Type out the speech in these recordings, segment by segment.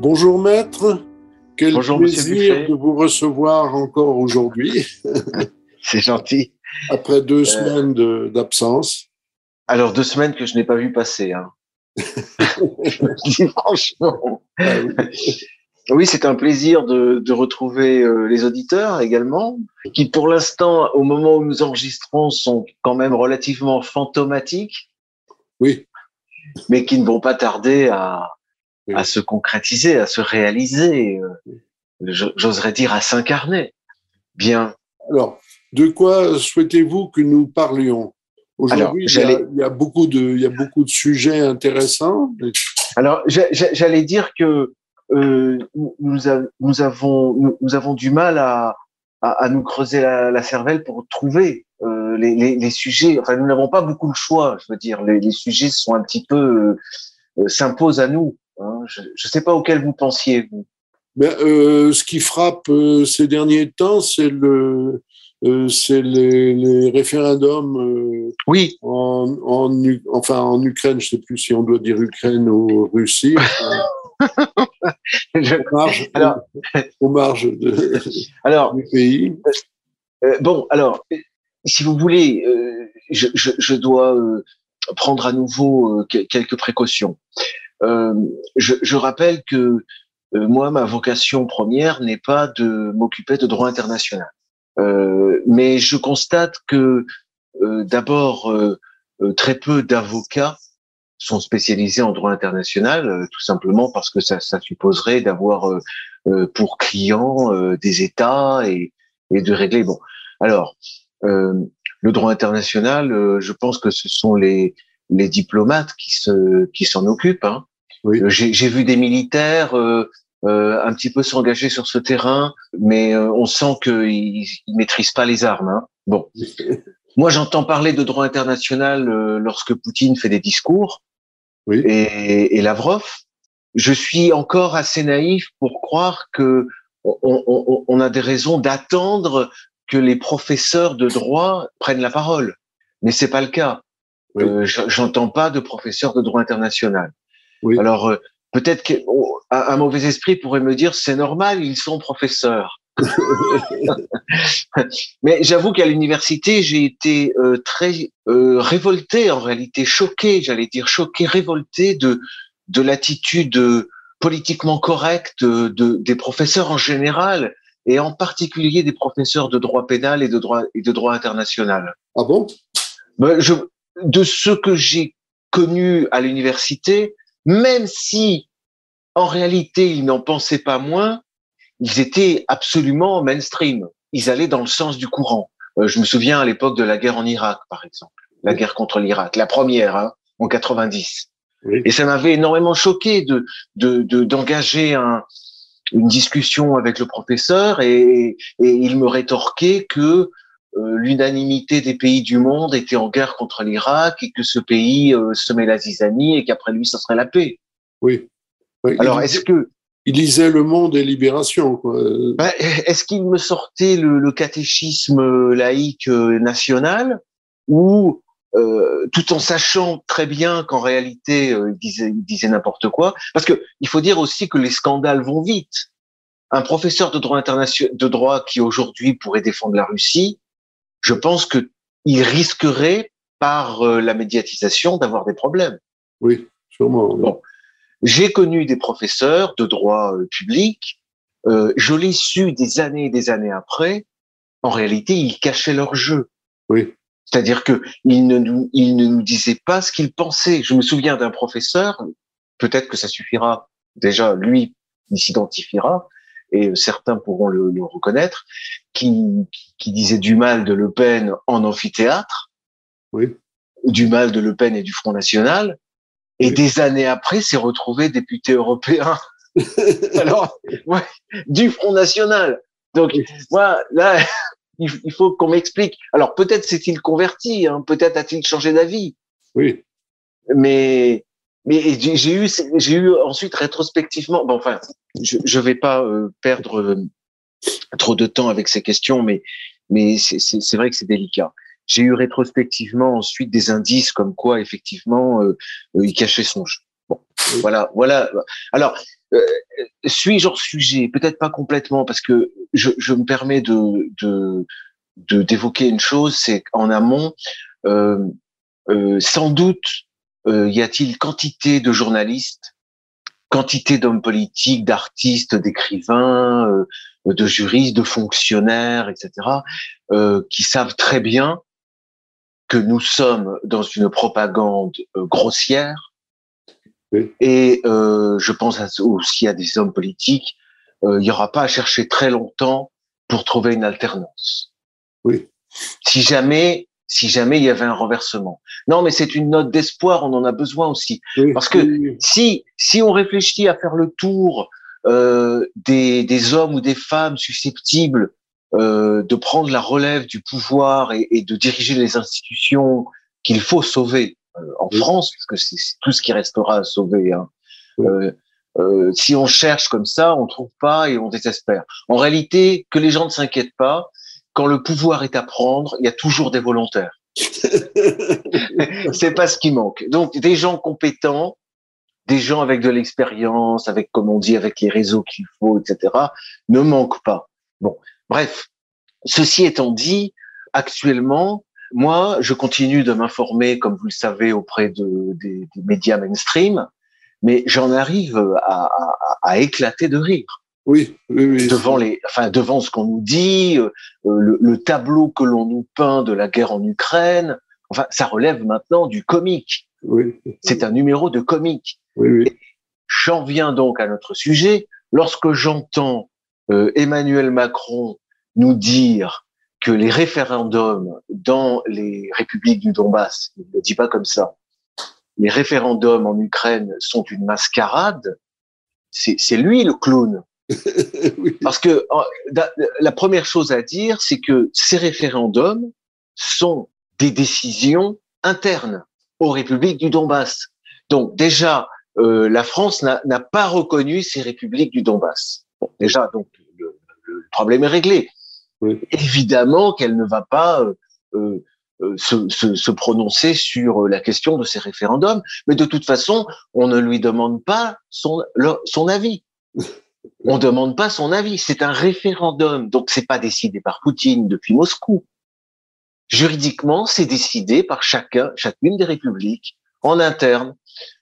Bonjour maître, quel Bonjour, plaisir de vous recevoir encore aujourd'hui, C'est gentil. après deux semaines de- d'absence. Alors, deux semaines que je n'ai pas vu passer. Hein. je me dis franchement. Ah oui. Oui, c'est un plaisir de, de retrouver euh, les auditeurs également, qui pour l'instant, au moment où nous enregistrons, sont quand même relativement fantomatiques, Oui, mais qui ne vont pas tarder à, Oui. à se concrétiser, à se réaliser, euh, j'oserais dire à s'incarner. Bien. alors, de quoi souhaitez-vous que nous parlions? Aujourd'hui, il, y a- j'allais- il y a beaucoup de, il y a beaucoup de sujets intéressants. Alors, j'a- j'a- j'allais dire que euh, nous, nous a- nous avons nous, nous avons du mal à, à, à nous creuser la, la cervelle pour trouver euh, les, les, les sujets. Enfin, nous n'avons pas beaucoup de choix. Je veux dire, les, les sujets sont un petit peu euh, s'imposent à nous. Je ne sais pas auquel vous pensiez vous. Ben, euh, ce qui frappe euh, ces derniers temps, c'est le, euh, c'est les, les référendums Oui. en, en, enfin en Ukraine. Je sais plus si on doit dire Ukraine ou Russie. Je- Au marge, Alors- au marge de- alors, du pays. Bon, alors, si vous voulez, je, je, je dois prendre à nouveau que- quelques précautions. Euh, je, je rappelle que euh, moi, ma vocation première n'est pas de m'occuper de droit international. Euh, mais je constate que d'abord, très peu d'avocats sont spécialisés en droit international, tout simplement parce que ça, ça supposerait d'avoir pour clients des États et, et de régler. Bon, alors le droit international, je pense que ce sont les les diplomates qui se qui s'en occupent. Hein. Oui. Euh, J'ai vu des militaires euh, euh, un petit peu s'engager sur ce terrain, mais euh, on sent qu'ils ils maîtrisent pas les armes. Hein. Bon, moi j'entends parler de droit international euh, lorsque Poutine fait des discours Oui. et, et Lavrov. Je suis encore assez naïf pour croire que on, on- on a des raisons d'attendre que les professeurs de droit prennent la parole, mais c'est pas le cas. Oui. Euh, J'entends pas de professeurs de droit international. Oui. Alors euh, peut-être qu'un un mauvais esprit pourrait me dire c'est normal, ils sont professeurs. Mais j'avoue qu'à l'université, j'ai été euh, très euh, révolté, en réalité choqué, j'allais dire choqué, révolté de de l'attitude euh, politiquement correcte de, de- des professeurs en général et en particulier des professeurs de droit pénal et de droit et de droit international. Ah bon? Ben, je, de ce que j'ai connu à l'université, même si en réalité ils n'en pensaient pas moins, ils étaient absolument mainstream. Ils allaient dans le sens du courant. Euh, je me souviens à l'époque de la guerre en Irak, par exemple, la guerre contre l'Irak, la première, hein, en 90. Oui. Et ça m'avait énormément choqué de de- de- d'engager un, une discussion avec le professeur et, et il me rétorquait que l'unanimité des pays du monde était en guerre contre l'Irak et que ce pays euh, semait la zizanie et qu'après lui, ça serait la paix. Oui. Oui, Alors, est-ce que il lisait Le Monde et Libération. Quoi. Euh, ben, est-ce qu'il me sortait le, le catéchisme laïque euh, national ou euh, tout en sachant très bien qu'en réalité euh, il disait, il disait n'importe quoi? Parce que il faut dire aussi que les scandales vont vite. Un professeur de droit international, de droit qui aujourd'hui pourrait défendre la Russie, je pense que il risquerait par euh, la médiatisation d'avoir des problèmes. Oui, sûrement. oui. Bon. J'ai connu des professeurs de droit euh, public, euh, je l'ai su des années et des années après, en réalité, ils cachaient leur jeu. Oui. C'est-à-dire que ils ne nous, ils ne nous disaient pas ce qu'ils pensaient. Je me souviens d'un professeur, peut-être que ça suffira. Déjà, lui, il s'identifiera et certains pourront le, le reconnaître, qui, qui, disait du mal de Le Pen en amphithéâtre, Oui. du mal de Le Pen et du Front National, et Oui. des années après, s'est retrouvé député européen. Alors, ouais, du Front National. Donc, moi, là, il, il faut qu'on m'explique. Alors, peut-être s'est-il converti, hein, peut-être a-t-il changé d'avis, Oui. mais mais j'ai eu j'ai eu ensuite rétrospectivement. Bon, enfin, je je vais pas euh, perdre euh, trop de temps avec ces questions, mais mais c'est c'est c'est vrai que c'est délicat. J'ai eu rétrospectivement ensuite des indices comme quoi effectivement euh, euh, il cachait son jeu. Bon, voilà, voilà. Alors, euh, suis-je hors sujet? Peut-être pas complètement, parce que je, je me permets de, de, de d'évoquer une chose, c'est qu'en amont, euh, euh, sans doute, euh, y a-t-il quantité de journalistes, quantité d'hommes politiques, d'artistes, d'écrivains, euh, de juristes, de fonctionnaires, etc., euh, qui savent très bien que nous sommes dans une propagande grossière? Et je pense aussi à des hommes politiques. Il n'y aura pas à chercher très longtemps pour trouver une alternance. Oui. Si jamais si jamais il y avait un renversement. Non, mais c'est une note d'espoir, on en a besoin aussi. Parce que si si on réfléchit à faire le tour euh, des, des hommes ou des femmes susceptibles euh, de prendre la relève du pouvoir et, et de diriger les institutions qu'il faut sauver euh, en France, parce que c'est tout ce qui restera à sauver. Hein. Euh, euh, si on cherche comme ça, on trouve pas et on désespère. En réalité, que les gens ne s'inquiètent pas, quand le pouvoir est à prendre, il y a toujours des volontaires. c'est pas ce qui manque. Donc des gens compétents, des gens avec de l'expérience, avec comme on dit, avec les réseaux qu'il faut, etc. ne manquent pas. Bon, bref. Ceci étant dit, actuellement, moi, je continue de m'informer, comme vous le savez, auprès de, des, médias mainstream, mais j'en arrive à, à éclater de rire. Oui, oui, oui. Devant les, enfin, devant ce qu'on nous dit, euh, le, le, tableau que l'on nous peint de la guerre en Ukraine. Enfin, ça relève maintenant du comique. Oui. C'est un numéro de comique. Oui, oui. J'en viens donc à notre sujet. Lorsque j'entends euh, Emmanuel Macron nous dire que les référendums dans les républiques du Donbass, il ne le dit pas comme ça, les référendums en Ukraine sont une mascarade, c'est lui le clown. Parce que la première chose à dire, c'est que ces référendums sont des décisions internes aux républiques du Donbass. Donc déjà, euh, la France n'a pas reconnu ces républiques du Donbass. Bon, déjà, donc le, le, problème est réglé. Oui. Évidemment qu'elle ne va pas euh, euh, se, se, se, prononcer sur la question de ces référendums, mais de toute façon, on ne lui demande pas son, son avis. On demande pas son avis. C'est un référendum, donc c'est pas décidé par Poutine depuis Moscou. Juridiquement, c'est décidé par chacun, chacune des républiques en interne.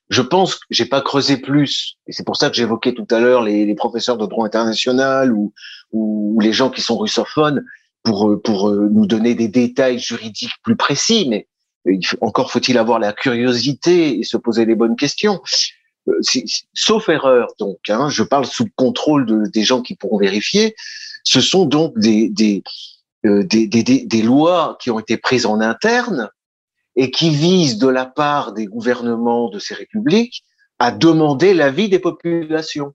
Je pense que j'ai pas creusé plus, et c'est pour ça que j'évoquais tout à l'heure les, les, professeurs de droit international ou, ou, les gens qui sont russophones pour pour euh, nous donner des détails juridiques plus précis. Mais encore faut-il avoir la curiosité et se poser les bonnes questions. Euh, sauf erreur, donc, hein, je parle sous le contrôle de, des gens qui pourront vérifier, ce sont donc des, des, euh, des, des, des, lois qui ont été prises en interne et qui visent de la part des gouvernements de ces républiques à demander l'avis des populations.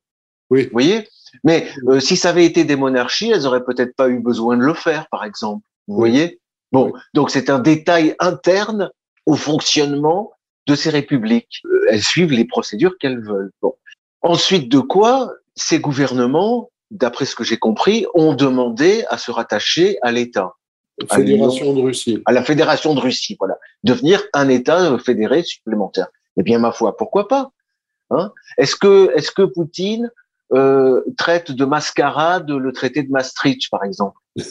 Oui. Vous voyez? Mais euh, si ça avait été des monarchies, elles auraient peut-être pas eu besoin de le faire, par exemple. Vous oui. voyez? Bon, donc c'est un détail interne au fonctionnement de ces républiques. Euh, elles suivent les procédures qu'elles veulent. Bon. Ensuite de quoi, ces gouvernements, d'après ce que j'ai compris, ont demandé à se rattacher à l'État. Fédération de Russie. À la Fédération de Russie, voilà. Devenir un État fédéré supplémentaire. Eh bien, ma foi, pourquoi pas hein? Est-ce que, est-ce que Poutine euh, traite de mascarade le traité de Maastricht, par exemple?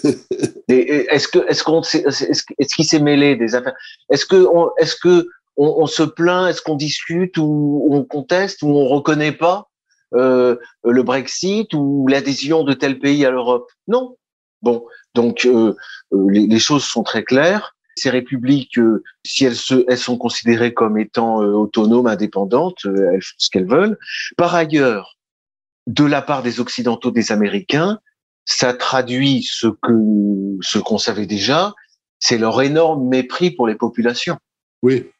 Est-ce que, est-ce qu'on, est-ce qu'il s'est mêlé des affaires? Est-ce que, est-ce que on, se plaint, est-ce qu'on discute ou on conteste ou on reconnaît pas euh, le Brexit ou l'adhésion de tel pays à l'Europe? Non. Bon, donc euh, euh, les, choses sont très claires. Ces républiques, si elles, sont considérées comme étant autonomes, indépendantes, elles font ce qu'elles veulent. Par ailleurs, de la part des Occidentaux, des Américains, ça traduit ce que ce qu'on savait déjà, c'est leur énorme mépris pour les populations. Oui.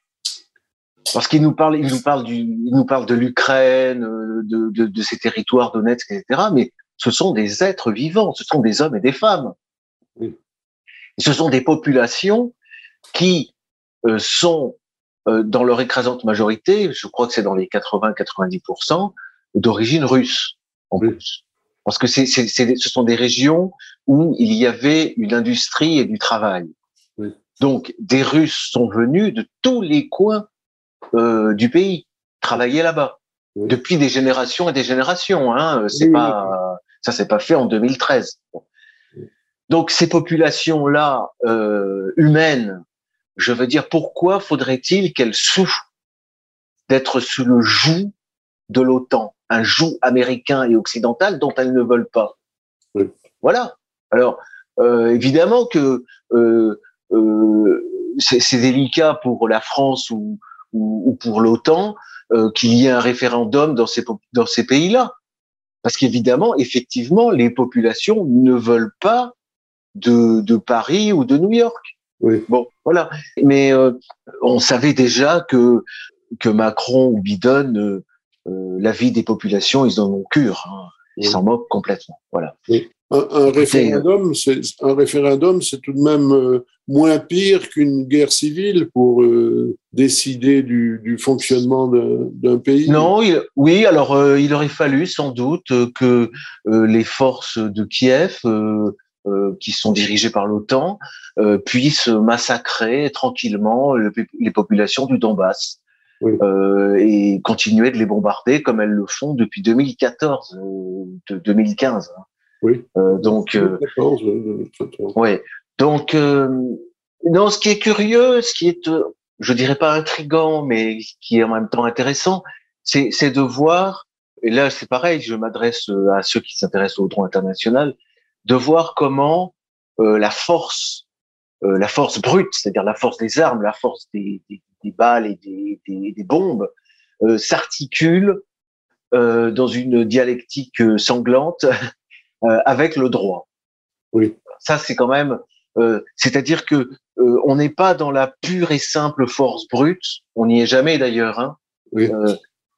Parce qu'il nous parle, il nous parle du, il nous parle de l'Ukraine, de, de, de, ces territoires Donetsk, etc. Mais ce sont des êtres vivants, ce sont des hommes et des femmes. Oui. Ce sont des populations qui euh, sont euh, dans leur écrasante majorité, je crois que c'est dans les 80-90%, d'origine russe en oui. plus. Parce que c'est, c'est, c'est, ce sont des régions où il y avait une industrie et du travail. Oui. Donc, des Russes sont venus de tous les coins euh, du pays, travailler là-bas. depuis des générations et des générations. Hein. C'est pas ça, c'est pas fait en 2013. Donc ces populations-là euh, humaines, je veux dire, pourquoi faudrait-il qu'elles souffrent d'être sous le joug de l'OTAN, un joug américain et occidental dont elles ne veulent pas? Voilà. Alors euh, évidemment que euh, euh c'est délicat pour la France ou, ou, ou pour l'OTAN euh, qu'il y ait un référendum dans ces, dans ces pays-là. Parce qu'évidemment, effectivement, les populations ne veulent pas de, de Paris ou de New York. Oui. Bon, voilà. Mais euh, on savait déjà que que Macron ou Biden, euh, euh la vie des populations, ils en ont cure. Hein. Ils s'en moquent complètement. Voilà. Oui. Un, un référendum, c'est un référendum, c'est tout de même euh, moins pire qu'une guerre civile pour euh, décider du, du fonctionnement d'un pays. Non, il, oui. Alors, euh, il aurait fallu sans doute que les forces de Kiev, qui sont dirigées par l'OTAN, puissent massacrer tranquillement les populations du Donbass. Oui. Euh, et continuer de les bombarder comme elles le font depuis 2014, euh, de 2015. Oui. Euh, donc, euh, 14, euh, ouais. Donc, euh, non, ce qui est curieux, ce qui est, euh, je dirais pas intrigant, mais qui est en même temps intéressant, c'est, c'est de voir. Et là, c'est pareil. Je m'adresse euh, à ceux qui s'intéressent au droit international, de voir comment la force, la force brute, c'est-à-dire la force des armes, la force des, des des balles et des, des, des bombes, euh, s'articulent euh, dans une dialectique euh, sanglante euh, avec le droit. Oui. Ça, c'est quand même, euh, c'est-à-dire que euh, on n'est pas dans la pure et simple force brute. On n'y est jamais d'ailleurs. Hein. Oui.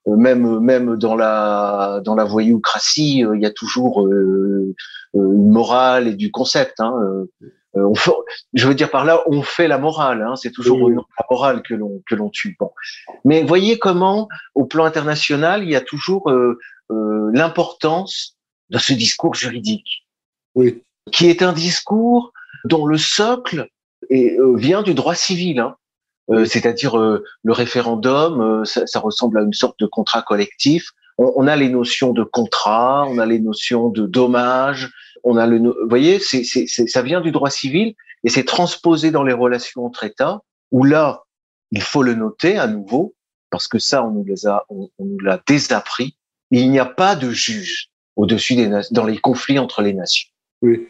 même même dans la dans la voyoucratie, il y a toujours une morale et du concept. Hein. Euh, on fait, je veux dire par là, on fait la morale. Hein, c'est toujours Oui. la morale que l'on que l'on tue. Bon, mais voyez comment, au plan international, il y a toujours euh, euh, l'importance de ce discours juridique, Oui. qui est un discours dont le socle est, euh, vient du droit civil. Hein. Euh, C'est-à-dire euh, le référendum, euh, ça, ça ressemble à une sorte de contrat collectif. On, on a les notions de contrat, on a les notions de dommage, on a le, no- vous voyez, c'est, c'est, c'est- ça vient du droit civil et c'est transposé dans les relations entre États, où là, il faut le noter à nouveau, parce que ça, on nous les a, on, on nous l'a désappris. Il n'y a pas de juge au-dessus des dans les conflits entre les nations. Oui.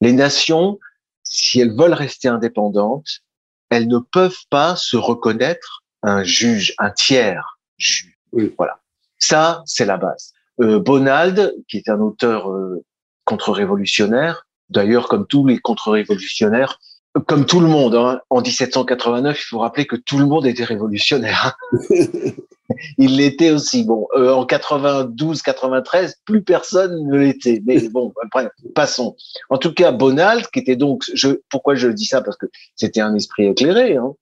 Les nations, si elles veulent rester indépendantes, elles ne peuvent pas se reconnaître un juge, un tiers juge. Oui. Voilà. Ça, c'est la base. Euh, Bonald, qui est un auteur euh, contre-révolutionnaire, d'ailleurs comme tous les contre-révolutionnaires, comme tout le monde, hein, en 1789, il faut rappeler que tout le monde était révolutionnaire. il l'était aussi. Bon, euh, en 92, 93, plus personne ne l'était. Mais bon, après, passons. En tout cas, Bonald, qui était donc, je, pourquoi je dis ça? Parce que c'était un esprit éclairé. Hein.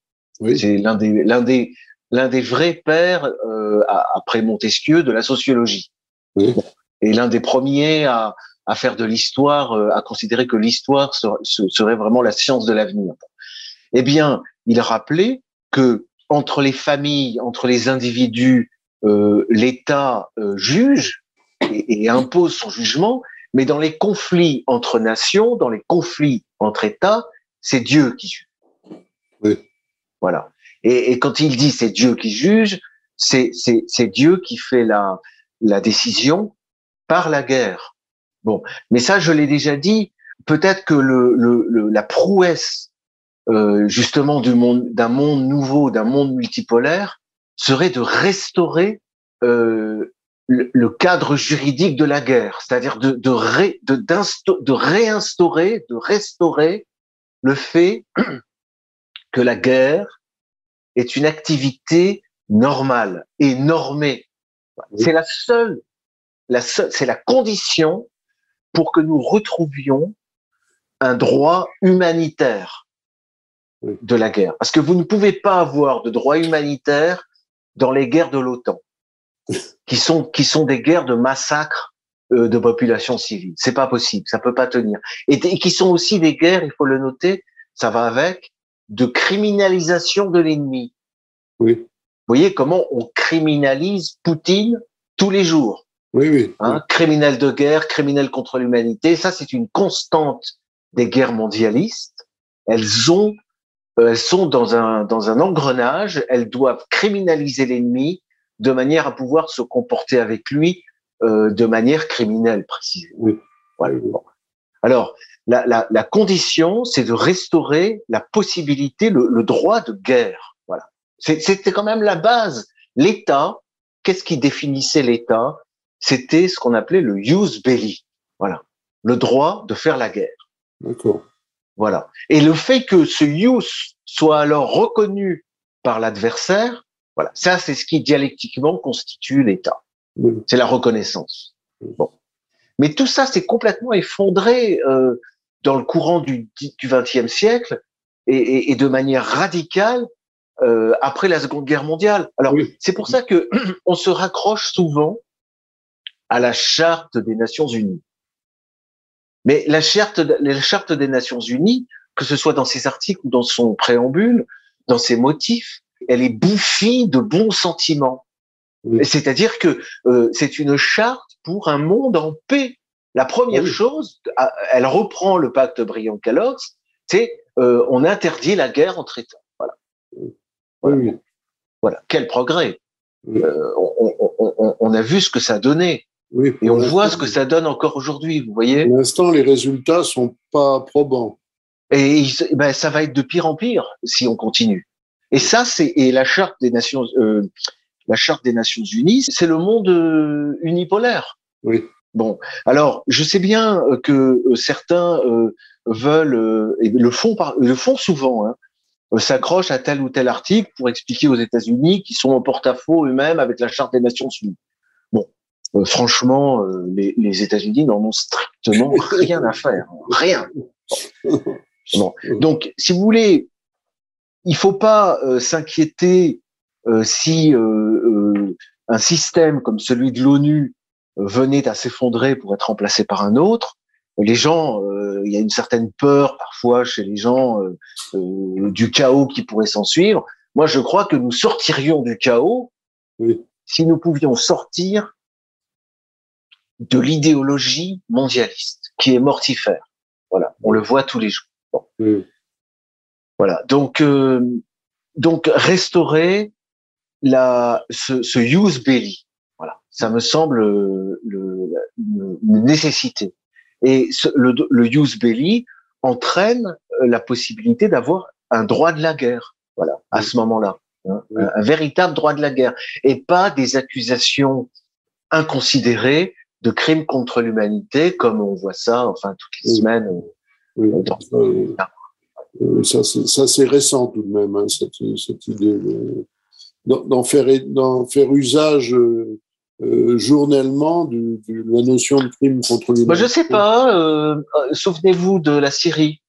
Oui. C'est l'un des, l'un des, l'un des vrais pères euh, après Montesquieu de la sociologie. Oui. Et l'un des premiers à, à faire de l'histoire, euh, à considérer que l'histoire ser- se- serait vraiment la science de l'avenir. Eh bien, il rappelait que entre les familles, entre les individus, euh, l'État euh, juge et, et impose son jugement, mais dans les conflits entre nations, dans les conflits entre États, c'est Dieu qui juge. Oui. Voilà. Et, et quand il dit c'est Dieu qui juge, c'est Dieu qui fait la la décision par la guerre. Bon, mais ça je l'ai déjà dit. Peut-être que le, le, le- la prouesse euh, justement du monde d'un monde nouveau, d'un monde multipolaire, serait de restaurer euh, le, le cadre juridique de la guerre, c'est-à-dire de de, ré, de, de réinstaurer, de restaurer le fait que la guerre est une activité normale et normée. C'est la seule, la seule, c'est la condition pour que nous retrouvions un droit humanitaire Oui. de la guerre. Parce que vous ne pouvez pas avoir de droit humanitaire dans les guerres de l'OTAN, qui sont, qui sont des guerres de massacre euh, de populations civiles. C'est pas possible, ça peut pas tenir. Et, et qui sont aussi des guerres, il faut le noter, ça va avec, de criminalisation de l'ennemi. Oui. Vous voyez comment on criminalise Poutine tous les jours. Oui, oui. Hein, criminels de guerre, criminels contre l'humanité. Ça, c'est une constante des guerres mondialistes. Elles ont, euh, elles sont dans un dans un engrenage. Elles doivent criminaliser l'ennemi de manière à pouvoir se comporter avec lui euh, de manière criminelle, précisément. Oui. Voilà. Alors, la, la, la condition, c'est de restaurer la possibilité, le, le droit de guerre. Voilà. C'était quand même la base. L'État, qu'est-ce qui définissait l'État? C'était ce qu'on appelait le use belli. Voilà. Le droit de faire la guerre. D'accord. Voilà. Et le fait que ce use soit alors reconnu par l'adversaire, voilà. Ça, c'est ce qui dialectiquement constitue l'État. C'est la reconnaissance. Bon. Mais tout ça, c'est complètement effondré euh, dans le courant du XXe siècle et, et, et, de manière radicale euh, après la Seconde Guerre mondiale. Alors, Oui. c'est pour ça que on se raccroche souvent à la Charte des Nations Unies. Mais la Charte, la Charte des Nations Unies, que ce soit dans ses articles ou dans son préambule, dans ses motifs, elle est bouffie de bons sentiments. Oui. C'est-à-dire que euh, c'est une charte pour un monde en paix. La première Oui. chose, ah, elle reprend le pacte Briand-Kellogg's, c'est euh, on interdit la guerre entre États. Voilà. Oui, Voilà. oui. Voilà. Quel progrès. Euh, on, on- on- on a vu ce que ça donnait Oui, et on voit ce que ça donne encore aujourd'hui. Vous voyez Pour l'instant, les résultats sont pas probants. Et il- ben, ça va être de pire en pire si on continue. Et ça, c'est et la charte des Nations, euh, la charte des Nations Unies, c'est le monde euh, unipolaire. Oui. Bon, alors je sais bien euh, que certains euh, veulent et le font par, le font souvent, hein, s'accrochent à tel ou tel article pour expliquer aux États-Unis qu'ils sont en porte-à-faux eux-mêmes avec la charte des Nations Unies. Euh, franchement, euh, les, les États-Unis n'en ont strictement rien à faire, rien. Bon. Donc, si vous voulez, il faut pas euh, s'inquiéter si un système comme celui de l'ONU venait à s'effondrer pour être remplacé par un autre. Les gens, il y a une certaine peur parfois chez les gens du chaos qui pourrait s'en suivre. Moi, je crois que nous sortirions du chaos Oui. si nous pouvions sortir de l'idéologie mondialiste qui est mortifère. Voilà, on le voit tous les jours. Oui. Voilà. Donc, euh, donc restaurer la, ce, ce use belly. Voilà. Ça me semble euh, le, une, nécessité. Et ce, le, le use belly entraîne euh, la possibilité d'avoir un droit de la guerre. Voilà. À ce moment-là. hein. Un, un véritable droit de la guerre. Et pas des accusations inconsidérées de crimes contre l'humanité, comme on voit ça, enfin, toutes les Oui. semaines. Oui. dans- euh, euh, ça, c'est- ça, c'est récent tout de même, hein, cette, cette idée de- d'en faire, faire usage euh, euh, journellement de, de la notion de crime contre l'humanité. Bah, je sais pas. euh, Souvenez-vous de la Syrie.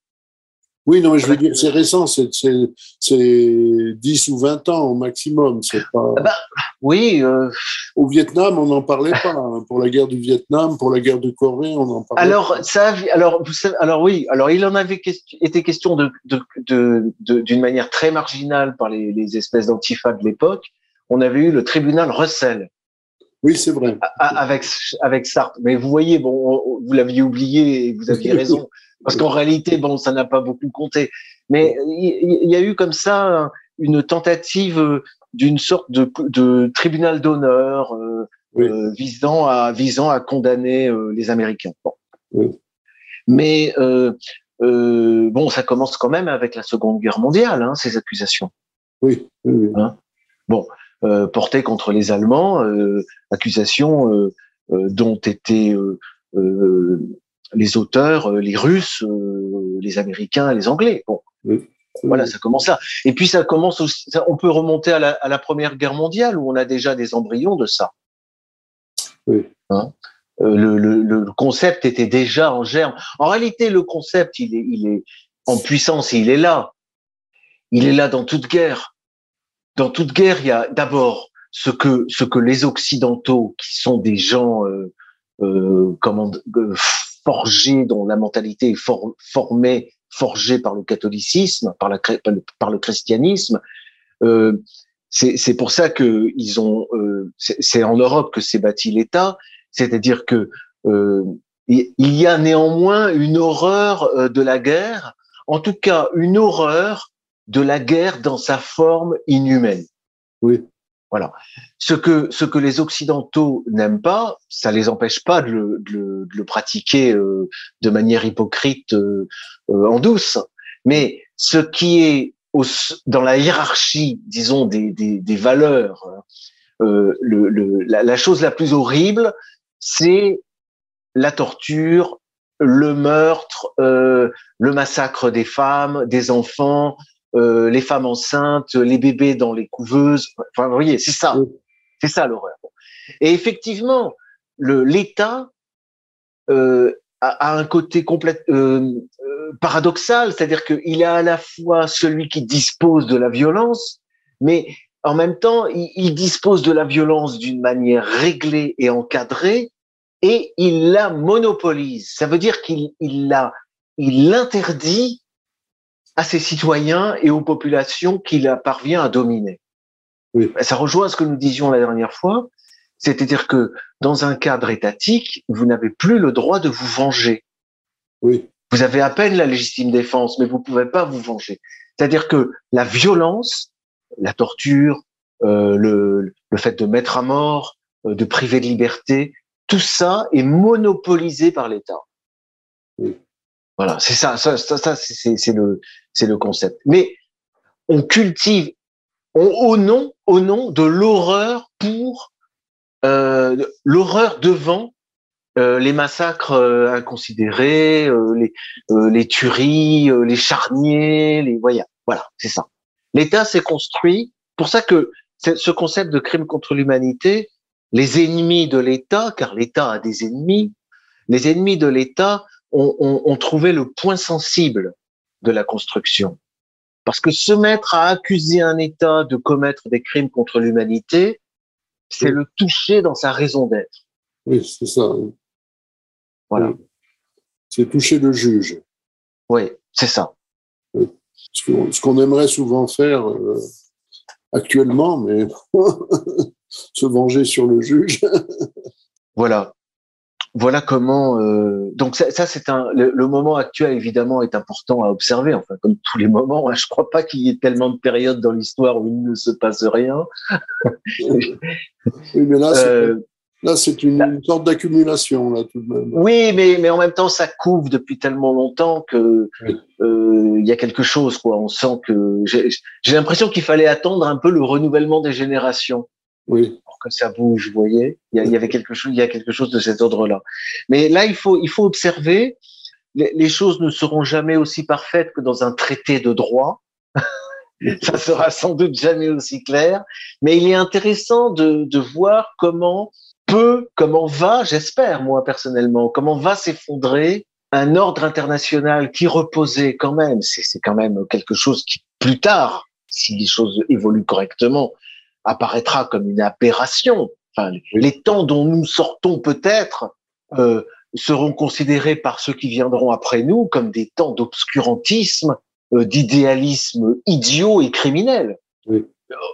Oui, non, mais je veux dire, c'est récent, c'est c'est- c'est 10 ou 20 ans au maximum. C'est pas... Ah bah, Oui, euh, Au Vietnam, on n'en parlait pas. hein. Pour la guerre du Vietnam, pour la guerre de Corée, on en parlait alors ça, a- alors vous savez, alors oui, alors il en avait question- été question de de- de- de- d'une manière très marginale par les, les espèces d'antifa de l'époque. On avait eu le tribunal Russell Oui, c'est vrai. avec avec Sartre. Mais vous voyez, bon, on- on- vous l'aviez oublié et vous aviez raison parce qu'en réalité, bon, ça n'a pas beaucoup compté. Mais il y, a eu comme ça une tentative euh, d'une sorte de, de tribunal d'honneur euh, Oui. euh, visant à visant à condamner euh, les Américains. Bon. Oui. Mais bon, ça commence quand même avec la Seconde Guerre mondiale, hein, ces accusations Oui, oui, oui. euh, portées contre les Allemands, accusations dont étaient euh, euh, les auteurs, euh, les Russes, euh, les Américains, les Anglais. Bon, voilà, ça commence là. Et puis ça commence aussi. ça- on peut remonter à la, à la Première Guerre mondiale où on a déjà des embryons de ça. Oui. Hein? Euh, le, le, le concept était déjà en germe. En réalité, le concept, il est, il est en puissance et il est là. Il est là dans toute guerre. Dans toute guerre, il y a d'abord ce que ce que les occidentaux, qui sont des gens euh, euh, comment euh, forgés, dont la mentalité est for- formée, forgée par le catholicisme, par le christianisme, euh, c'est pour ça que ils ont. Euh, c'est en Europe que s'est bâti l'État, c'est-à-dire que euh, il y a néanmoins une horreur euh, de la guerre, en tout cas une horreur de la guerre dans sa forme inhumaine. Oui. Voilà. Ce que ce que les occidentaux n'aiment pas, ça les empêche pas de le, de le, pratiquer euh, de manière hypocrite euh, en douce. Mais ce qui est dans la hiérarchie, disons, des, des, des valeurs, euh, le, le, la, la, chose la plus horrible, c'est la torture, le meurtre, euh, le massacre des femmes, des enfants, euh, les femmes enceintes, les bébés dans les couveuses. Enfin, vous voyez, c'est ça, c'est ça l'horreur. Et effectivement, l'État euh, a, a, un côté complètement euh, euh, paradoxal, c'est-à-dire qu'il est à la fois celui qui dispose de la violence, mais en même temps, il, il dispose de la violence d'une manière réglée et encadrée, et il la monopolise. Ça veut dire qu'il il la, il l'interdit à ses citoyens et aux populations qu'il parvient à dominer. Oui. Ça rejoint ce que nous disions la dernière fois, c'est-à-dire que dans un cadre étatique, vous n'avez plus le droit de vous venger. Oui. Vous avez à peine la légitime défense, mais vous pouvez pas vous venger. C'est-à-dire que la violence, la torture, euh, le, le fait de mettre à mort, euh, de priver de liberté, tout ça est monopolisé par l'État. Oui. Voilà, c'est ça, ça, ça, ça c'est le, c'est le concept. Mais on cultive on, au nom, au nom de l'horreur pour euh, l'horreur devant euh, les massacres euh, inconsidérés, les, les tueries, les charniers, les voilà, voilà, c'est ça. L'État s'est construit pour ça que ce concept de crime contre l'humanité, les ennemis de l'État, car l'État a des ennemis, les ennemis de l'État ont trouvé le point sensible de la construction. Parce que se mettre à accuser un État de commettre des crimes contre l'humanité, c'est le toucher dans sa raison d'être. Oui, c'est ça. Voilà. C'est toucher le juge. Oui, c'est ça. Ce qu'on aimerait souvent faire euh, actuellement, mais se venger sur le juge. voilà. Voilà comment. Euh, donc ça, ça c'est un. Le, le, moment actuel évidemment est important à observer. Enfin, comme tous les moments, hein, je crois pas qu'il y ait tellement de périodes dans l'histoire où il ne se passe rien. oui, mais là, c'est, euh, là, c'est une, sorte d'accumulation là tout de même. Oui, mais mais en même temps, ça couvre depuis tellement longtemps que Oui. euh, il y a quelque chose quoi. On sent que j'ai, l'impression qu'il fallait attendre un peu le renouvellement des générations Oui, que ça bouge, vous voyez. Il y, avait quelque chose, il y a quelque chose de cet ordre-là. Mais là, il faut, il faut observer. Les, choses ne seront jamais aussi parfaites que dans un traité de droit. ça sera sans doute jamais aussi clair. Mais il est intéressant de, de voir comment peut, comment va, j'espère moi personnellement, comment va s'effondrer un ordre international qui reposait quand même. C'est quand même quelque chose qui plus tard, si les choses évoluent correctement, apparaîtra comme une aberration. Enfin, les temps dont nous sortons peut-être euh, seront considérés par ceux qui viendront après nous comme des temps d'obscurantisme, euh, d'idéalisme idiot et criminel. Oui.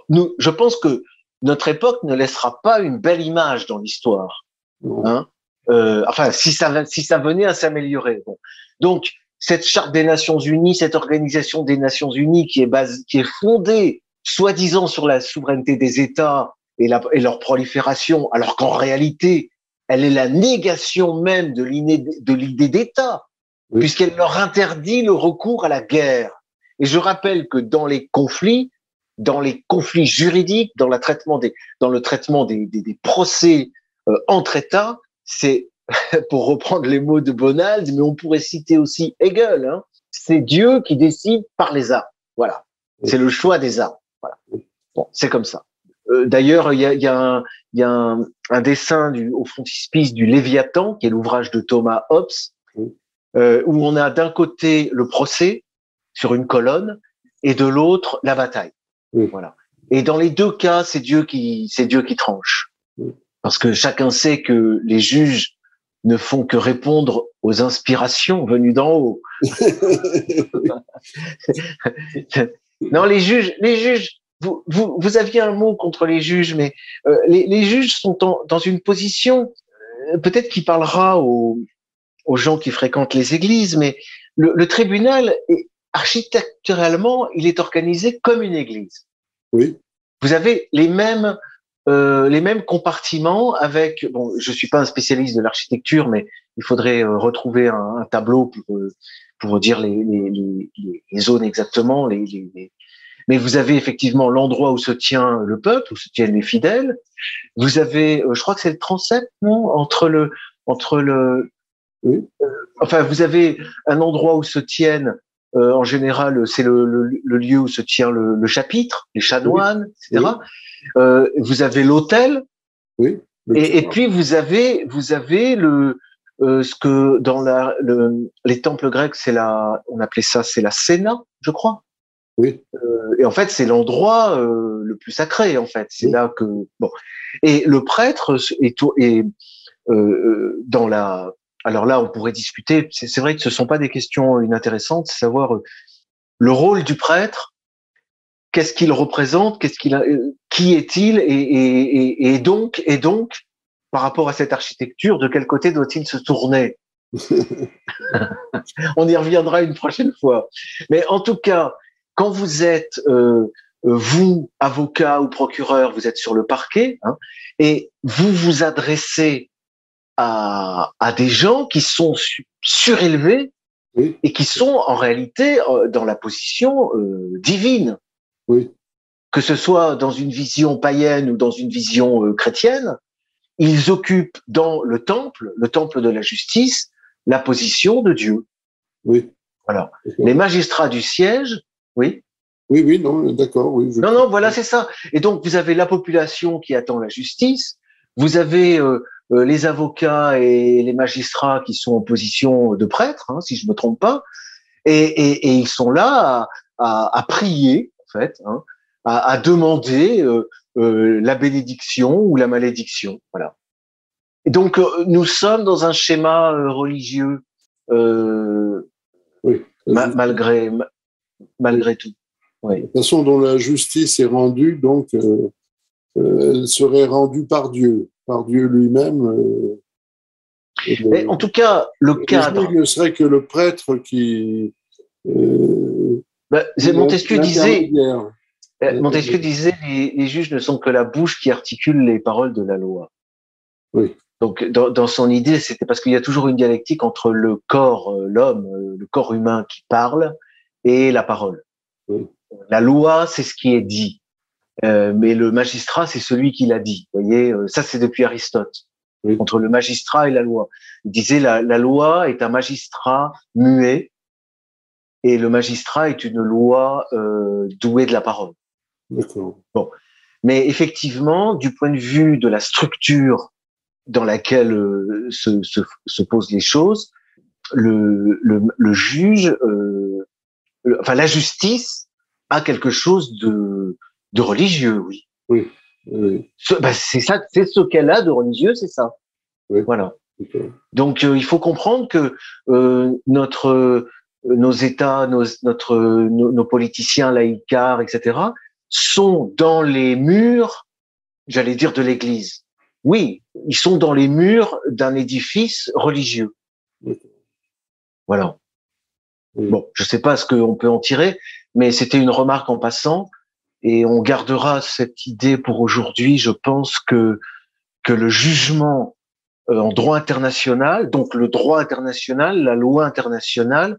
Nous, je pense que notre époque ne laissera pas une belle image dans l'histoire. Hein euh, enfin, si ça, si ça venait à s'améliorer. Bon. Donc, cette charte des Nations Unies, cette organisation des Nations Unies qui est base, qui est fondée soi-disant sur la souveraineté des États et, la, et leur prolifération, alors qu'en réalité, elle est la négation même de l'idée d'État, Oui. puisqu'elle leur interdit le recours à la guerre. Et je rappelle que dans les conflits, dans les conflits juridiques, dans, la traitement des, dans le traitement des, des, des procès euh, entre États, c'est, pour reprendre les mots de Bonald, mais on pourrait citer aussi Hegel, hein, c'est Dieu qui décide par les armes. Voilà. Oui. C'est le choix des armes. Bon, c'est comme ça. Euh, D'ailleurs, il y a, y a, un, y a un, un, dessin du, au frontispice du Léviathan, qui est l'ouvrage de Thomas Hobbes, euh, où on a d'un côté le procès sur une colonne et de l'autre la bataille. Oui. Voilà. Et dans les deux cas, c'est Dieu qui, c'est Dieu qui tranche. Oui. Parce que chacun sait que les juges ne font que répondre aux inspirations venues d'en haut. non, les juges, les juges, vous, vous, vous, aviez un mot contre les juges, mais euh, les, les, juges sont en, dans une position, euh, peut-être qui parlera aux, aux, gens qui fréquentent les églises, mais le, le, tribunal, est, architecturalement, il est organisé comme une église. Oui. Vous avez les mêmes, euh, les mêmes compartiments avec, bon, je suis pas un spécialiste de l'architecture, mais il faudrait retrouver un, un, tableau pour, pour dire les, les, les, les zones exactement, les, mais vous avez effectivement l'endroit où se tient le peuple, où se tiennent les fidèles. Vous avez, euh, je crois que c'est le transept, non? Entre le, entre le, oui. euh, enfin, vous avez un endroit où se tiennent, euh, en général, c'est le, le, le, lieu où se tient le, le chapitre, les chanoines, oui. etc. Oui. Euh, vous avez l'autel. Oui. Et, et, puis vous avez, vous avez le, euh, ce que dans la, le, les temples grecs, c'est la, on appelait ça, c'est la Sénat, je crois. Oui. Euh, et en fait, c'est l'endroit euh, le plus sacré. En fait, c'est oui. là que bon. Et le prêtre est, est euh, dans la. Alors là, on pourrait discuter. C'est vrai que ce sont pas des questions inintéressantes. C'est savoir euh, le rôle du prêtre. Qu'est-ce qu'il représente Qu'est-ce qu'il a Qui est-il et, et, et, donc et donc par rapport à cette architecture, de quel côté doit-il se tourner? On y reviendra une prochaine fois. Mais en tout cas, quand vous êtes euh, vous avocat ou procureur, vous êtes sur le parquet hein, et vous vous adressez à, à des gens qui sont su surélevés oui. et qui sont en réalité euh, dans la position euh, divine. Oui. Que ce soit dans une vision païenne ou dans une vision euh, chrétienne, ils occupent dans le temple, le temple de la justice, la position de Dieu. Oui. Voilà. Les magistrats du siège, oui. Oui, oui, non, d'accord, oui. Je... Non, non, voilà, c'est ça. Et donc, vous avez la population qui attend la justice, vous avez euh, euh, les avocats et les magistrats qui sont en position de prêtre, hein, si je me trompe pas, et, et, et ils sont là à, à, à prier, en fait, hein, à, à, demander euh, la bénédiction ou la malédiction, voilà. Et donc, nous sommes dans un schéma religieux, oui, ma malgré malgré tout. Oui. La façon dont la justice est rendue, donc, euh, euh, elle serait rendue par Dieu, par Dieu lui-même. Euh, Mais en tout cas, le cadre. Ne serait que le prêtre qui. Ben, Montesquieu disait. Montesquieu disait les, les, juges ne sont que la bouche qui articule les paroles de la loi. Oui. Donc, dans, dans son idée, c'était parce qu'il y a toujours une dialectique entre le corps, l'homme, le corps humain qui parle, et la parole. Oui. La loi, c'est ce qui est dit, euh, mais le magistrat, c'est celui qui l'a dit. Vous voyez, euh, ça c'est depuis Aristote. Oui. Entre le magistrat et la loi. Il disait la, la loi est un magistrat muet et le magistrat est une loi euh, douée de la parole. D'accord. Bon, mais effectivement, du point de vue de la structure dans laquelle euh, se, se, se, posent les choses, le, le, le juge euh, enfin la justice a quelque chose de, de religieux, oui. Oui. oui. Ben, c'est ça, c'est ce qu'elle a de religieux, c'est ça. Oui. Voilà. Okay. Donc euh, il faut comprendre que euh, notre nos États, nos, notre, nos, nos, politiciens laïcars, etc., sont dans les murs, j'allais dire, de l'Église. Oui, ils sont dans les murs d'un édifice religieux. Okay. Voilà. Oui. Bon, je sais pas ce qu'on peut en tirer, mais c'était une remarque en passant, et on gardera cette idée pour aujourd'hui. Je pense que que le jugement euh, en droit international, donc le droit international, la loi internationale,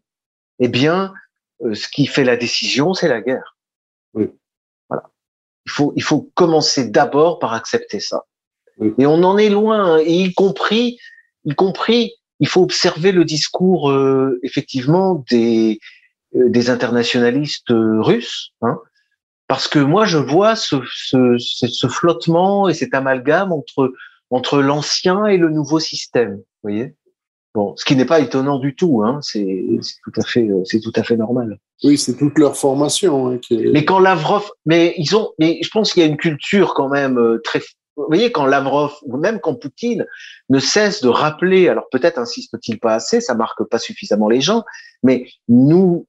eh bien, euh, ce qui fait la décision, c'est la guerre. Oui. Voilà. Il faut il faut commencer d'abord par accepter ça. Oui. Et on en est loin, hein, et y compris y compris il faut observer le discours euh, effectivement des, euh, des internationalistes euh, russes, hein, parce que moi je vois ce, ce, ce, flottement et cet amalgame entre entre l'ancien et le nouveau système, vous voyez? Bon, ce qui n'est pas étonnant du tout, hein, c'est tout à fait c'est tout à fait normal. Oui, c'est toute leur formation. Hein, qui est... Mais quand Lavrov, mais ils ont, mais je pense qu'il y a une culture quand même très vous voyez, quand Lavrov, ou même quand Poutine ne cesse de rappeler, alors peut-être insiste-t-il pas assez, ça marque pas suffisamment les gens, mais nous,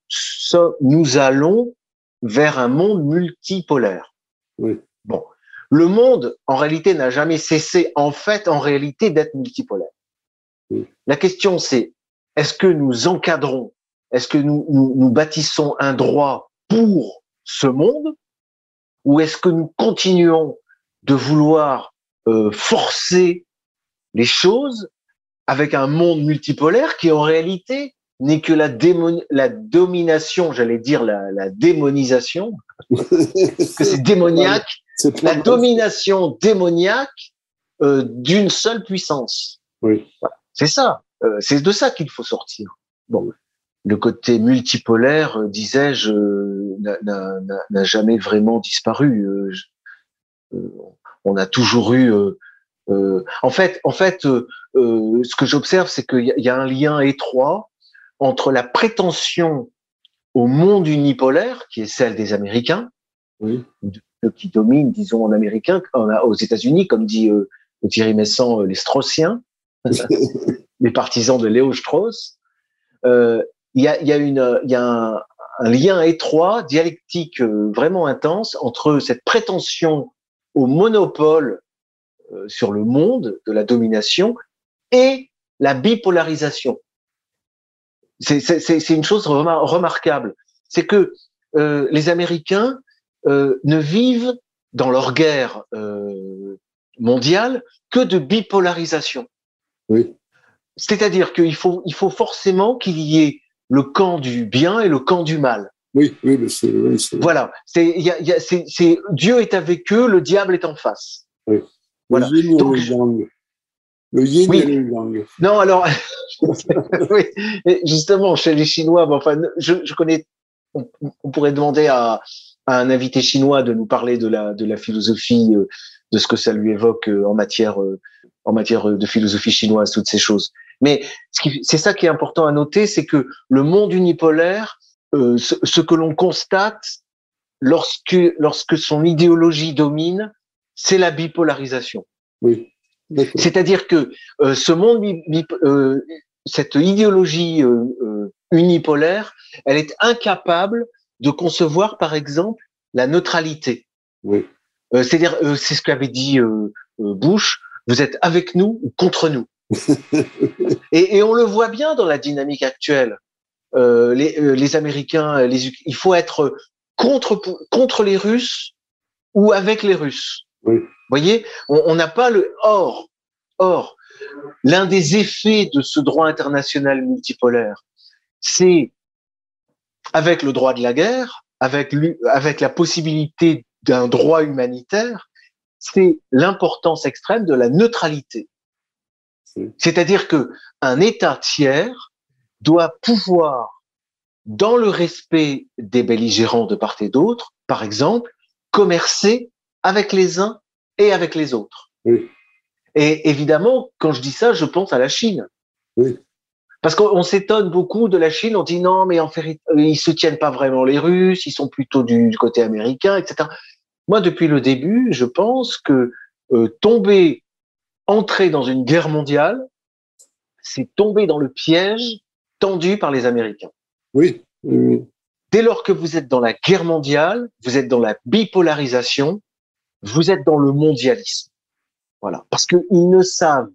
nous allons vers un monde multipolaire. Oui. Bon, le monde, en réalité, n'a jamais cessé, en fait, en réalité, d'être multipolaire. Oui. La question, c'est est-ce que nous encadrons, est-ce que nous, nous, nous bâtissons un droit pour ce monde, ou est-ce que nous continuons de vouloir euh, forcer les choses avec un monde multipolaire qui en réalité n'est que la, démon la domination, j'allais dire la, la démonisation, que c'est démoniaque, la domination démoniaque euh, d'une seule puissance. Oui. C'est ça, euh, c'est de ça qu'il faut sortir. Bon, le côté multipolaire, euh, disais-je, euh, n'a- jamais vraiment disparu. Je- euh, on a toujours eu. euh, euh, en fait, en fait, euh, euh, ce que j'observe, c'est qu'il y, a- il y a un lien étroit entre la prétention au monde unipolaire, qui est celle des Américains, Oui. de- qui domine, disons, en américain, en- aux États-Unis, comme dit euh, Thierry Messant, euh, les Straussiens, les partisans de Léo Strauss. Euh, Il y, a, y a, une, il y a un, un lien étroit, dialectique euh, vraiment intense entre cette prétention au monopole euh, sur le monde de la domination et la bipolarisation. C'est c'est- c'est- c'est une chose remar- remarquable. C'est que euh, les Américains euh, ne vivent dans leur guerre euh, mondiale que de bipolarisation. Oui. C'est-à-dire qu'il faut, il faut forcément qu'il y ait le camp du bien et le camp du mal. Oui, oui, mais c'est, oui, Voilà. C'est, y a, y a- c'est, c'est Dieu est avec eux, le diable est en face. voilà. Le yin Donc, et le yang. Le yin Oui. et le yang. Non, alors, oui, justement, chez les Chinois, enfin, je, je connais, on, on pourrait demander à, à un invité chinois de nous parler de la, de la philosophie, euh, de ce que ça lui évoque euh, en matière, euh, en matière de philosophie chinoise, toutes ces choses. Mais ce qui- c'est ça qui est important à noter, c'est que le monde unipolaire, euh, ce, ce que l'on constate lorsque, lorsque son idéologie domine, c'est la bipolarisation. Oui. C'est-à-dire que euh, ce monde, euh, cette idéologie euh, euh, unipolaire, elle est incapable de concevoir, par exemple, la neutralité. Oui. Euh, C'est-à-dire, euh, c'est ce qu'avait dit Bush, vous êtes avec nous ou contre nous. et, et on le voit bien dans la dynamique actuelle. Euh, les, euh, les Américains, les, Uk- il faut être contre, contre les Russes ou avec les Russes. Oui. Vous voyez, on n'a pas le or. Or, l'un des effets de ce droit international multipolaire, c'est avec le droit de la guerre, avec, avec la possibilité d'un droit humanitaire, c'est l'importance extrême de la neutralité. Oui. C'est-à-dire que un État tiers doit pouvoir, dans le respect des belligérants de part et d'autre, par exemple, commercer avec les uns et avec les autres. Oui. Et évidemment, quand je dis ça, je pense à la Chine. Oui. Parce qu'on on s'étonne beaucoup de la Chine, on dit non, mais en fait, ils soutiennent pas vraiment les Russes, ils sont plutôt du, du côté américain, etc. Moi, depuis le début, je pense que euh, tomber, entrer dans une guerre mondiale, c'est tomber dans le piège tendu par les Américains. Oui. oui, oui. Dès lors que vous êtes dans la guerre mondiale, vous êtes dans la bipolarisation, vous êtes dans le mondialisme. Voilà. Parce qu'ils ne savent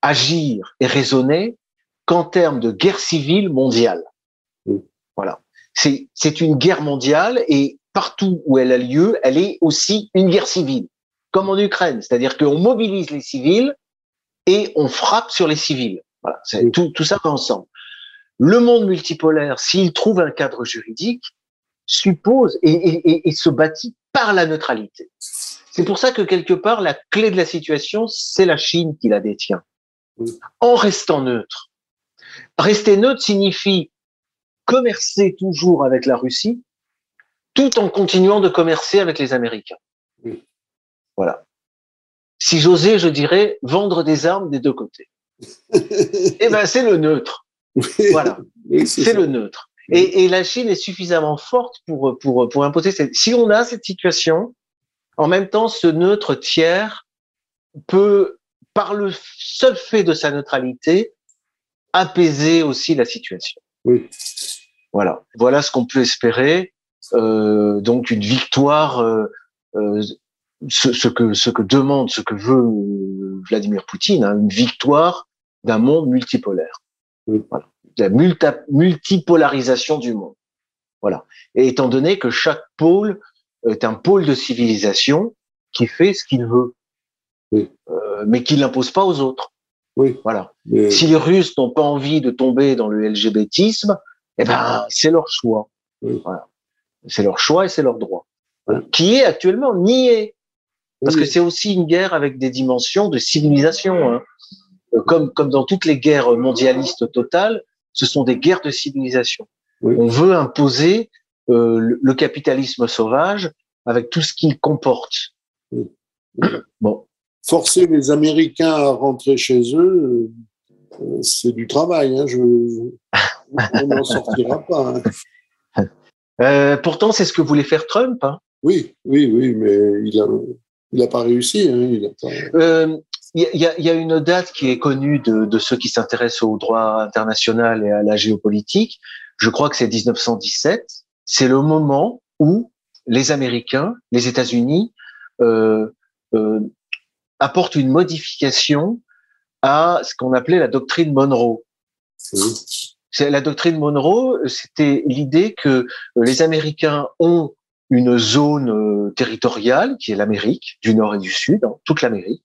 agir et raisonner qu'en termes de guerre civile mondiale. Oui. Voilà. C'est, une guerre mondiale et partout où elle a lieu, elle est aussi une guerre civile. Comme en Ukraine. C'est-à-dire qu'on mobilise les civils et on frappe sur les civils. Voilà. Tout, tout ça va ensemble. Le monde multipolaire, s'il trouve un cadre juridique, suppose et, et- et- et se bâtit par la neutralité. C'est pour ça que quelque part, la clé de la situation, c'est la Chine qui la détient. En restant neutre. Rester neutre signifie commercer toujours avec la Russie, tout en continuant de commercer avec les Américains. Voilà. Si j'osais, je dirais vendre des armes des deux côtés. Eh ben, c'est le neutre. Voilà. C'est le neutre. Et, et la Chine est suffisamment forte pour, pour, pour imposer cette. Si on a cette situation, en même temps, ce neutre tiers peut, par le seul fait de sa neutralité, apaiser aussi la situation. Oui. Voilà. Voilà ce qu'on peut espérer. Euh, donc une victoire euh, euh, ce, que ce que demande, ce que veut Vladimir Poutine, hein, une victoire d'un monde multipolaire. Voilà. La multipolarisation du monde. Voilà. Et étant donné que chaque pôle est un pôle de civilisation qui fait ce qu'il veut, euh, mais qui l'impose pas aux autres. Oui. Voilà. Si les Russes n'ont pas envie de tomber dans le LGBTisme, eh ben c'est leur choix. Voilà. C'est leur choix et c'est leur droit. Qui est actuellement nié. Parce que c'est aussi une guerre avec des dimensions de civilisation. Hein. Euh, comme, comme dans toutes les guerres mondialistes totales, ce sont des guerres de civilisation. On veut imposer euh, le, capitalisme sauvage avec tout ce qu'il comporte. Bon. Forcer les Américains à rentrer chez eux, euh, c'est du travail. Hein. Je, on n'en sortira pas. Hein. Euh, pourtant, c'est ce que voulait faire Trump. Hein. Oui, oui, oui, mais il n'a il a pas réussi. Il a il y, a, y, a, une date qui est connue de, de ceux qui s'intéressent au droit international et à la géopolitique. Je crois que c'est 1917. C'est le moment où les Américains, les États-Unis, euh, euh, apportent une modification à ce qu'on appelait la doctrine Monroe. C'est La doctrine Monroe, c'était l'idée que les Américains ont une zone euh, territoriale qui est l'Amérique, du Nord et du Sud, hein, toute l'Amérique,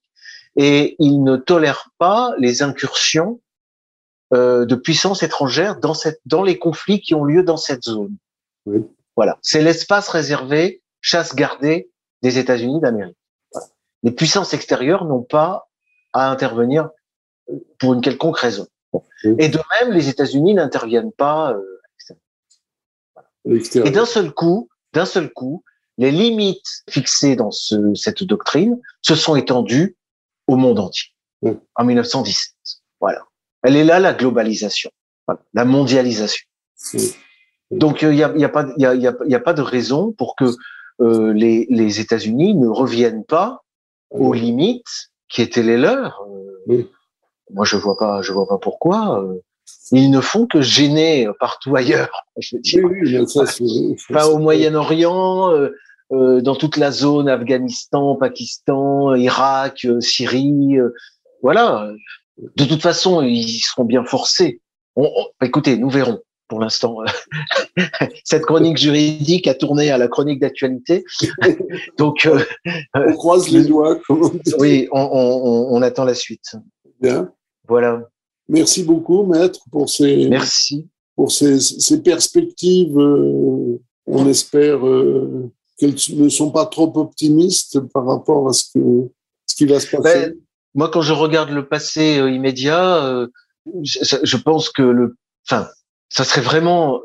et ils ne tolèrent pas les incursions euh, de puissances étrangères dans, cette, dans les conflits qui ont lieu dans cette zone. Voilà, c'est l'espace réservé, chasse gardée des États-Unis d'Amérique. Les puissances extérieures n'ont pas à intervenir euh, pour une quelconque raison. Et de même, les États-Unis n'interviennent pas. Euh, Et d'un seul coup, d'un seul coup, les limites fixées dans ce, cette doctrine se sont étendues au monde entier en 1917. Voilà. Elle est là la globalisation, la mondialisation. Donc il n'y a, y a, pas, y a, y a, pas de raison pour que euh, les, les États-Unis ne reviennent pas aux limites qui étaient les leurs. Euh, moi, je vois pas, je vois pas pourquoi. Euh, ils ne font que gêner partout ailleurs. Je veux dire. pas au Moyen-Orient, euh, dans toute la zone Afghanistan, Pakistan, Irak, Syrie. voilà. De toute façon, ils seront bien forcés. écoutez, nous verrons pour l'instant. Cette chronique juridique a tourné à la chronique d'actualité. Donc, on croise les doigts. oui, on, on, on, attend la suite. Bien. Voilà. Merci beaucoup, maître, pour ces, Merci. Pour ces, ces perspectives. Euh, on espère euh, qu'elles ne sont pas trop optimistes par rapport à ce, que, ce qui va se passer. Ben, moi, quand je regarde le passé euh, immédiat, euh, je, je, pense que le, enfin, ça serait vraiment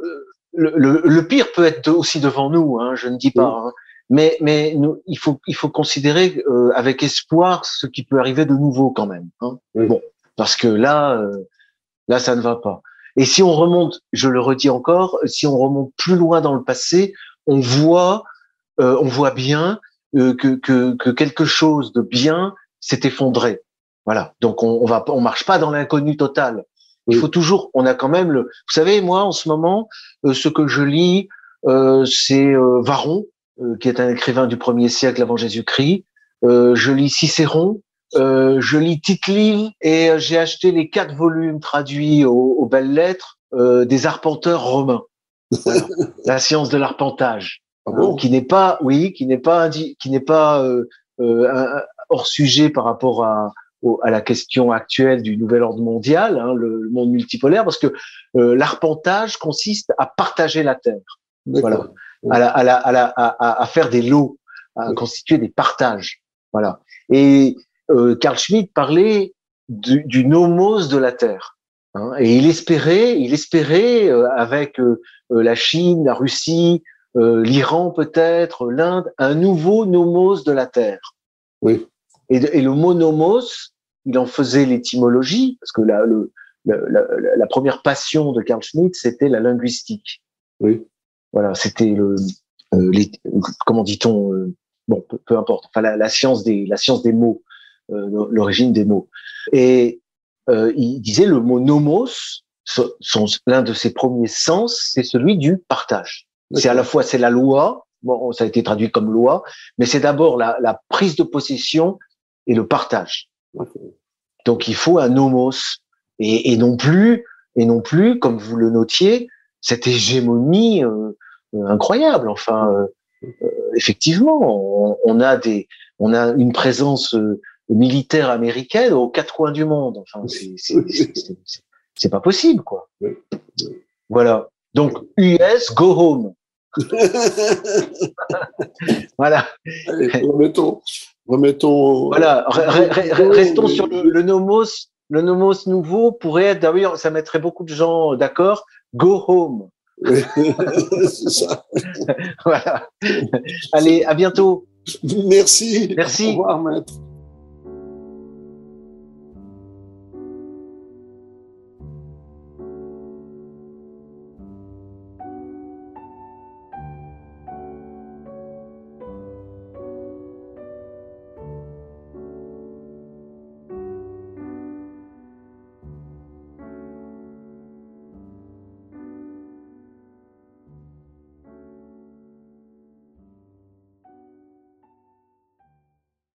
le, le, le, pire peut être aussi devant nous. Hein, je ne dis pas. Hein, mais mais nous, il faut il faut considérer euh, avec espoir ce qui peut arriver de nouveau quand même. Hein. Bon, parce que là euh, là ça ne va pas. Et si on remonte, je le redis encore, si on remonte plus loin dans le passé, on voit euh, on voit bien euh, que, que que quelque chose de bien s'est effondré. Voilà. Donc on, on va on marche pas dans l'inconnu total. Il faut toujours, on a quand même le. Vous savez, moi en ce moment, ce que je lis, c'est Varon, euh, qui est un écrivain du premier siècle avant Jésus-Christ. Euh, je lis Cicéron, euh, je lis tite et j'ai acheté les quatre volumes traduits aux, belles lettres des arpenteurs romains. la science de l'arpentage, ah qui n'est pas, oui, qui n'est pas, qui n'est pas hors sujet par rapport à, à la question actuelle du nouvel ordre mondial, hein, le, monde multipolaire, parce que l'arpentage consiste à partager la terre. Voilà à, la, à, la, à, la, à, à, faire des lots, à constituer des partages. Voilà. Et euh, Carl Schmitt parlait du, du, nomos de la terre. Hein, et il espérait, il espérait euh, avec euh, euh, la Chine, la Russie, l'Iran peut-être, l'Inde, un nouveau nomos de la terre. Oui. Et, et le mot nomos, il en faisait l'étymologie parce que la, le, la, la, la, première passion de Carl Schmitt, c'était la linguistique. Oui. Voilà, c'était le, euh, les, comment dit-on, euh, bon, peu, importe. Enfin, la, la, science des, la science des mots, euh, l'origine des mots. Et euh, il disait le mot nomos, l'un de ses premiers sens, c'est celui du partage. C'est à la fois c'est la loi bon, ça a été traduit comme loi, mais c'est d'abord la, la, prise de possession et le partage. Donc il faut un nomos et, et, non plus et non plus, comme vous le notiez, cette hégémonie euh, incroyable. Enfin, euh, euh, effectivement, on, on, a des, on a une présence militaire américaine aux quatre coins du monde. Enfin, c'est pas possible, quoi. Voilà. Donc, US, go home. voilà. remettons, remettons. Voilà, restons sur le, nomos. Le nomos nouveau pourrait être, d'ailleurs, ça mettrait beaucoup de gens d'accord. Go home. c'est ça. voilà. Allez, à bientôt. Merci. Merci. Au revoir, maître.